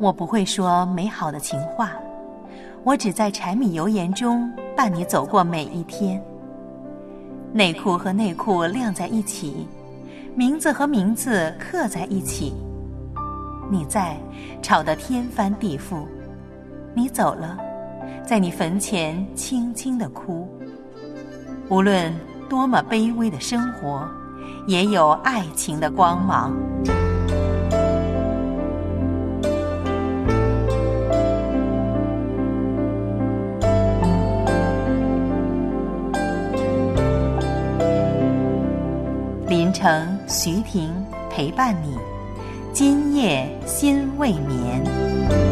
我不会说美好的情话，我只在柴米油盐中伴你走过每一天。内裤和内裤晾在一起，名字和名字刻在一起。你在，吵得天翻地覆；你走了，在你坟前轻轻的哭。无论多么卑微的生活，也有爱情的光芒。林城、徐婷陪伴你，今夜心未眠。